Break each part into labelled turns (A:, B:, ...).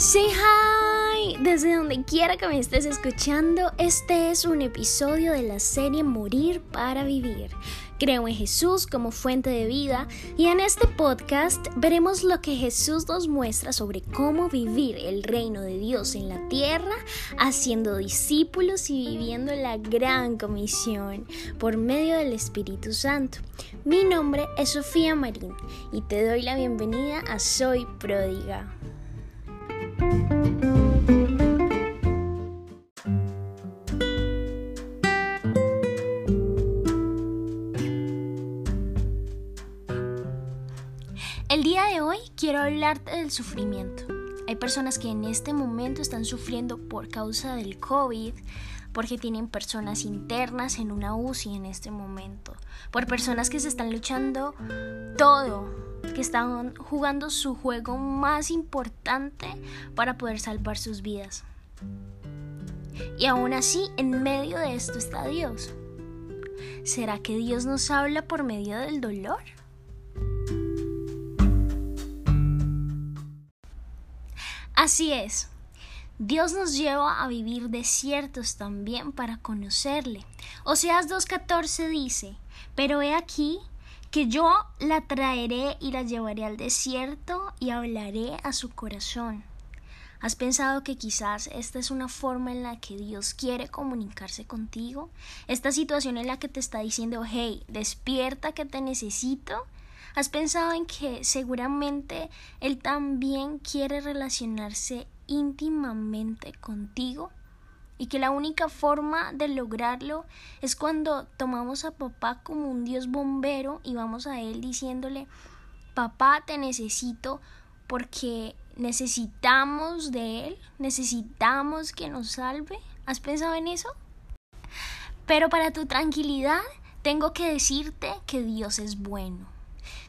A: Say hi desde donde quiera que me estés escuchando. Este es un episodio de la serie Morir para Vivir. Creo en Jesús como fuente de vida y en este podcast veremos lo que Jesús nos muestra sobre cómo vivir el reino de Dios en la tierra, haciendo discípulos y viviendo la gran comisión por medio del Espíritu Santo. Mi nombre es Sofía Marín y te doy la bienvenida a Soy Pródiga. El día de hoy quiero hablarte del sufrimiento. Hay personas que en este momento están sufriendo por causa del COVID, porque tienen personas internas en una UCI en este momento, por personas que se están luchando todo que están jugando su juego más importante para poder salvar sus vidas. Y aún así, en medio de esto está Dios. ¿Será que Dios nos habla por medio del dolor? Así es. Dios nos lleva a vivir desiertos también para conocerle. Oseas 2.14 dice, pero he aquí que yo la traeré y la llevaré al desierto y hablaré a su corazón. ¿Has pensado que quizás esta es una forma en la que Dios quiere comunicarse contigo? Esta situación en la que te está diciendo, hey, despierta que te necesito. ¿Has pensado en que seguramente Él también quiere relacionarse íntimamente contigo? y que la única forma de lograrlo es cuando tomamos a papá como un Dios bombero y vamos a él diciéndole, papá te necesito porque necesitamos de él, necesitamos que nos salve. ¿Has pensado en eso? Pero para tu tranquilidad tengo que decirte que Dios es bueno.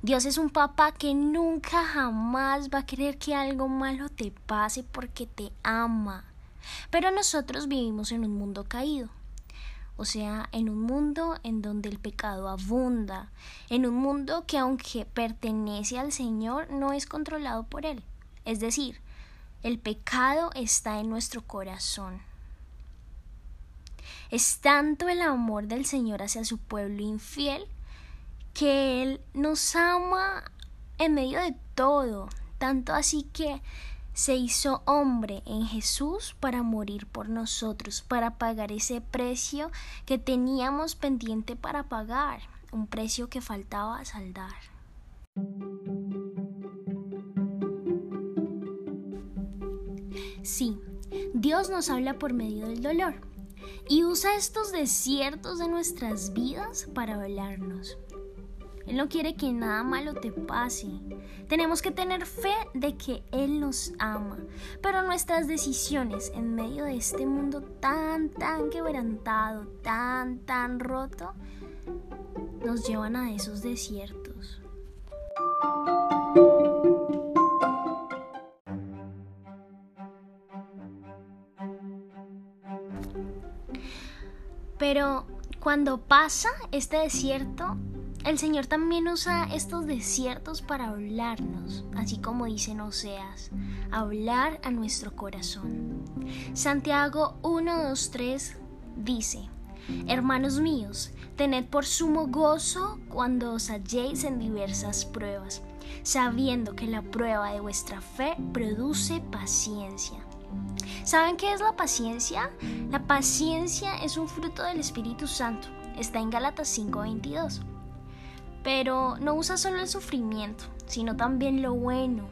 A: Dios es un papá que nunca jamás va a querer que algo malo te pase porque te ama. Pero nosotros vivimos en un mundo caído. O sea, en un mundo en donde el pecado abunda, en un mundo que aunque pertenece al Señor, no es controlado por Él. Es decir, el pecado está en nuestro corazón. Es tanto el amor del Señor hacia su pueblo infiel que Él nos ama en medio de todo, tanto así que se hizo hombre en Jesús para morir por nosotros, para pagar ese precio que teníamos pendiente para pagar, un precio que faltaba saldar. Sí, Dios nos habla por medio del dolor y usa estos desiertos de nuestras vidas para hablarnos. Él no quiere que nada malo te pase. Tenemos que tener fe de que Él nos ama. Pero nuestras decisiones en medio de este mundo tan, tan quebrantado, tan, tan roto, nos llevan a esos desiertos. Pero cuando pasa este desierto, el Señor también usa estos desiertos para hablarnos, así como dicen Oseas, hablar a nuestro corazón. Santiago 1, 2, 3 dice, Hermanos míos, tened por sumo gozo cuando os halléis en diversas pruebas, sabiendo que la prueba de vuestra fe produce paciencia. ¿Saben qué es la paciencia? La paciencia es un fruto del Espíritu Santo. Está en Gálatas 5:22 pero no usa solo el sufrimiento, sino también lo bueno.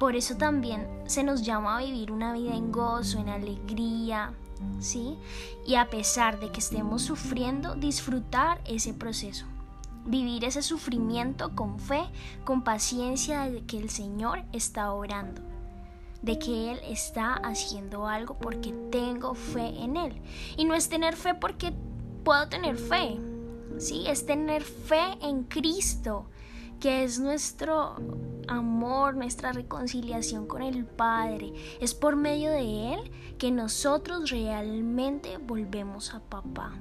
A: Por eso también se nos llama a vivir una vida en gozo, en alegría, ¿sí? Y a pesar de que estemos sufriendo, disfrutar ese proceso. Vivir ese sufrimiento con fe, con paciencia de que el Señor está orando, de que Él está haciendo algo porque tengo fe en Él. Y no es tener fe porque puedo tener fe, ¿sí? Es tener fe en Cristo, que es nuestro amor, nuestra reconciliación con el Padre. Es por medio de Él que nosotros realmente volvemos a papá.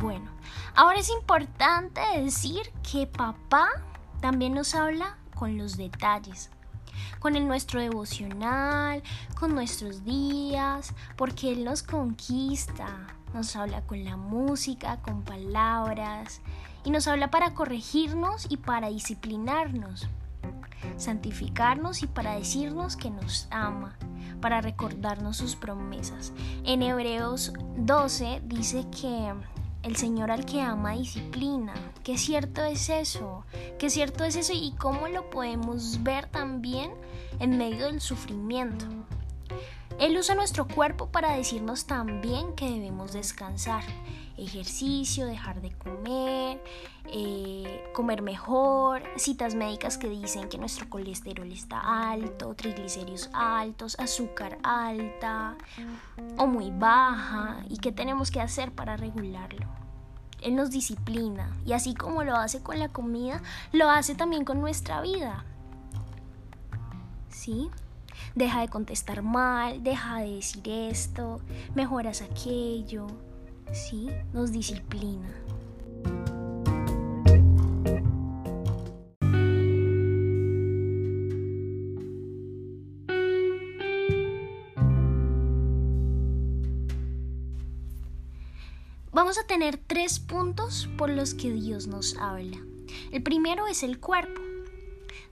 A: Bueno, Ahora es importante decir que papá también nos habla con los detalles, con el nuestro devocional, con nuestros días, porque Él nos conquista, nos habla con la música, con palabras, y nos habla para corregirnos y para disciplinarnos, santificarnos y para decirnos que nos ama, para recordarnos sus promesas. En Hebreos 12 dice que el Señor al que ama disciplina. ¿Qué cierto es eso? ¿Qué cierto es eso y cómo lo podemos ver también en medio del sufrimiento? Él usa nuestro cuerpo para decirnos también que debemos descansar. Ejercicio, dejar de comer, eh, comer mejor, citas médicas que dicen que nuestro colesterol está alto, triglicéridos altos, azúcar alta o muy baja y qué tenemos que hacer para regularlo. Él nos disciplina y así como lo hace con la comida, lo hace también con nuestra vida. ¿Sí? Deja de contestar mal, deja de decir esto, mejoras aquello. ¿Sí? Nos disciplina. Vamos a tener tres puntos por los que Dios nos habla. El primero es el cuerpo.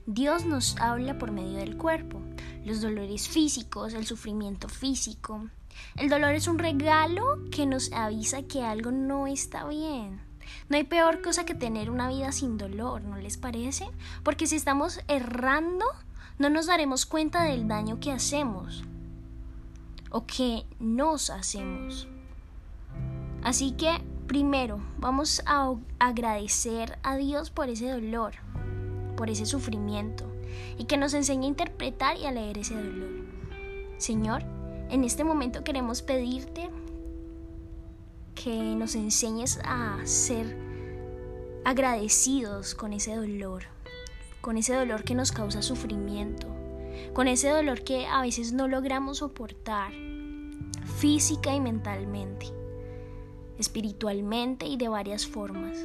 A: Dios nos habla por medio del cuerpo los dolores físicos, el sufrimiento físico. El dolor es un regalo que nos avisa que algo no está bien. No hay peor cosa que tener una vida sin dolor, ¿no les parece? Porque si estamos errando, no nos daremos cuenta del daño que hacemos o que nos hacemos. Así que, primero, vamos a agradecer a Dios por ese dolor, por ese sufrimiento y que nos enseñe a interpretar y a leer ese dolor. Señor, en este momento queremos pedirte que nos enseñes a ser agradecidos con ese dolor, con ese dolor que nos causa sufrimiento, con ese dolor que a veces no logramos soportar física y mentalmente, espiritualmente y de varias formas.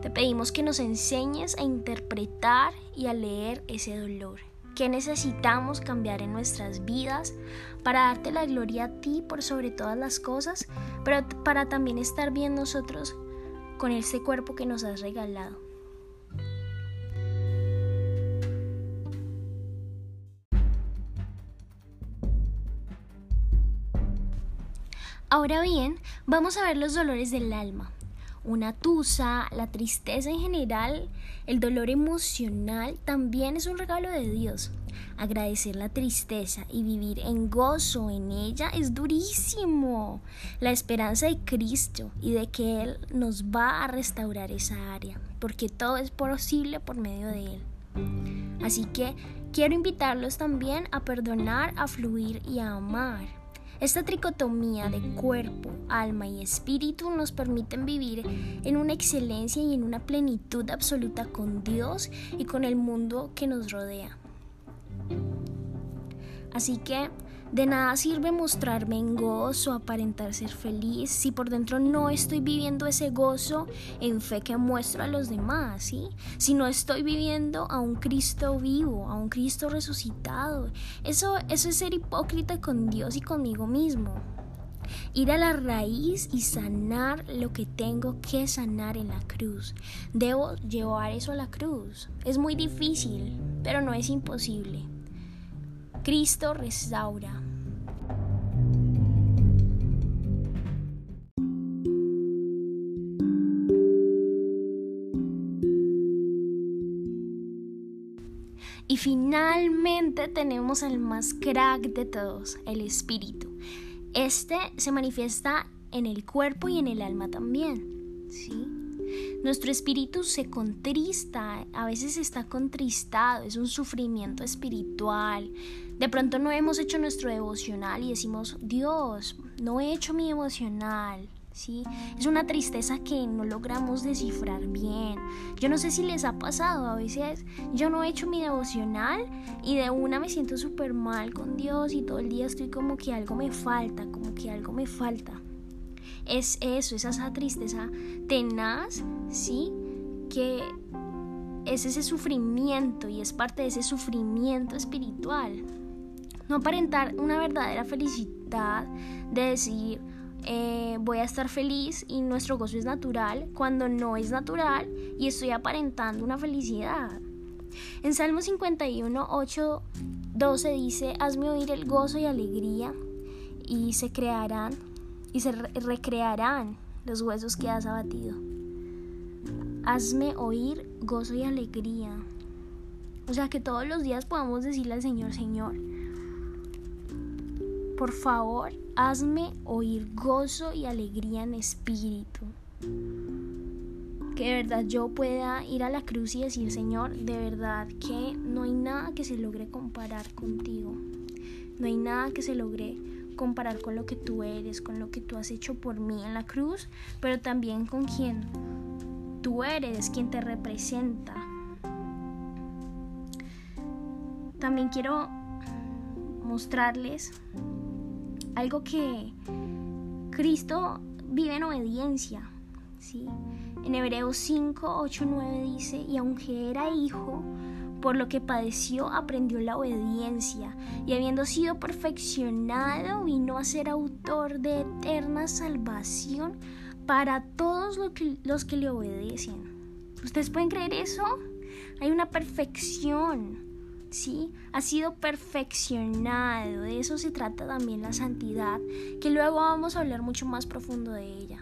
A: Te pedimos que nos enseñes a interpretar y a leer ese dolor. ¿Qué necesitamos cambiar en nuestras vidas para darte la gloria a ti por sobre todas las cosas, pero para también estar bien nosotros con ese cuerpo que nos has regalado? Ahora bien, vamos a ver los dolores del alma una tusa, la tristeza en general, el dolor emocional también es un regalo de Dios. Agradecer la tristeza y vivir en gozo en ella es durísimo. La esperanza de Cristo y de que Él nos va a restaurar esa área, porque todo es posible por medio de Él. Así que quiero invitarlos también a perdonar, a fluir y a amar esta tricotomía de cuerpo, alma y espíritu nos permiten vivir en una excelencia y en una plenitud absoluta con Dios y con el mundo que nos rodea. Así que de nada sirve mostrarme en gozo, aparentar ser feliz, si por dentro no estoy viviendo ese gozo en fe que muestro a los demás, ¿sí? Si no estoy viviendo a un Cristo vivo, a un Cristo resucitado. Eso, eso es ser hipócrita con Dios y conmigo mismo. Ir a la raíz y sanar lo que tengo que sanar en la cruz. Debo llevar eso a la cruz. Es muy difícil, pero no es imposible. Cristo restaura. Y finalmente tenemos al más crack de todos, el espíritu. Este se manifiesta en el cuerpo y en el alma también. ¿sí? Nuestro espíritu se contrista, a veces está contristado, es un sufrimiento espiritual. De pronto no hemos hecho nuestro devocional y decimos, Dios, no he hecho mi devocional. ¿Sí? Es una tristeza que no logramos descifrar bien. Yo no sé si les ha pasado, a veces yo no he hecho mi devocional y de una me siento súper mal con Dios y todo el día estoy como que algo me falta, como que algo me falta. Es eso, es esa tristeza tenaz, ¿sí? Que es ese sufrimiento y es parte de ese sufrimiento espiritual. No aparentar una verdadera felicidad de decir, eh, voy a estar feliz y nuestro gozo es natural cuando no es natural y estoy aparentando una felicidad. En Salmo 51, 8, 12 dice, hazme oír el gozo y alegría y se crearán y se recrearán los huesos que has abatido. Hazme oír gozo y alegría. O sea, que todos los días podamos decirle al Señor, Señor, por favor, hazme oír gozo y alegría en espíritu. Que de verdad yo pueda ir a la cruz y decir, Señor, de verdad que no hay nada que se logre comparar contigo. No hay nada que se logre comparar con lo que tú eres, con lo que tú has hecho por mí en la cruz, pero también con quien tú eres, quien te representa. También quiero mostrarles algo que Cristo vive en obediencia. ¿sí? En Hebreos 5, 8, 9 dice, y aunque era hijo, por lo que padeció aprendió la obediencia, y habiendo sido perfeccionado vino a ser autor de eterna salvación para todos los que le obedecen. ¿Ustedes pueden creer eso? Hay una perfección ¿sí? Ha sido perfeccionado. De eso se trata también la santidad, que luego vamos a hablar mucho más profundo de ella.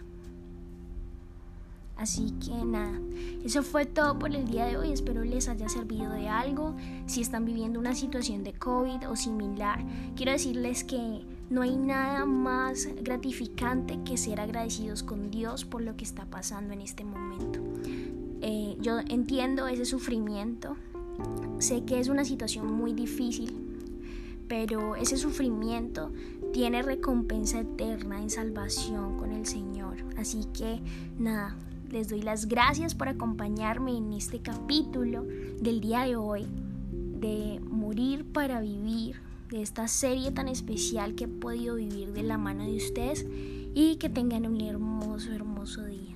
A: Así que nada, eso fue todo por el día de hoy. Espero les haya servido de algo. Si están viviendo una situación de COVID o similar, quiero decirles que no hay nada más gratificante que ser agradecidos con Dios por lo que está pasando en este momento. Eh, yo entiendo ese sufrimiento, Sé que es una situación muy difícil, pero ese sufrimiento tiene recompensa eterna en salvación con el Señor. Así que nada, les doy las gracias por acompañarme en este capítulo del día de hoy de Morir para Vivir, de esta serie tan especial que he podido vivir de la mano de ustedes y que tengan un hermoso, hermoso día.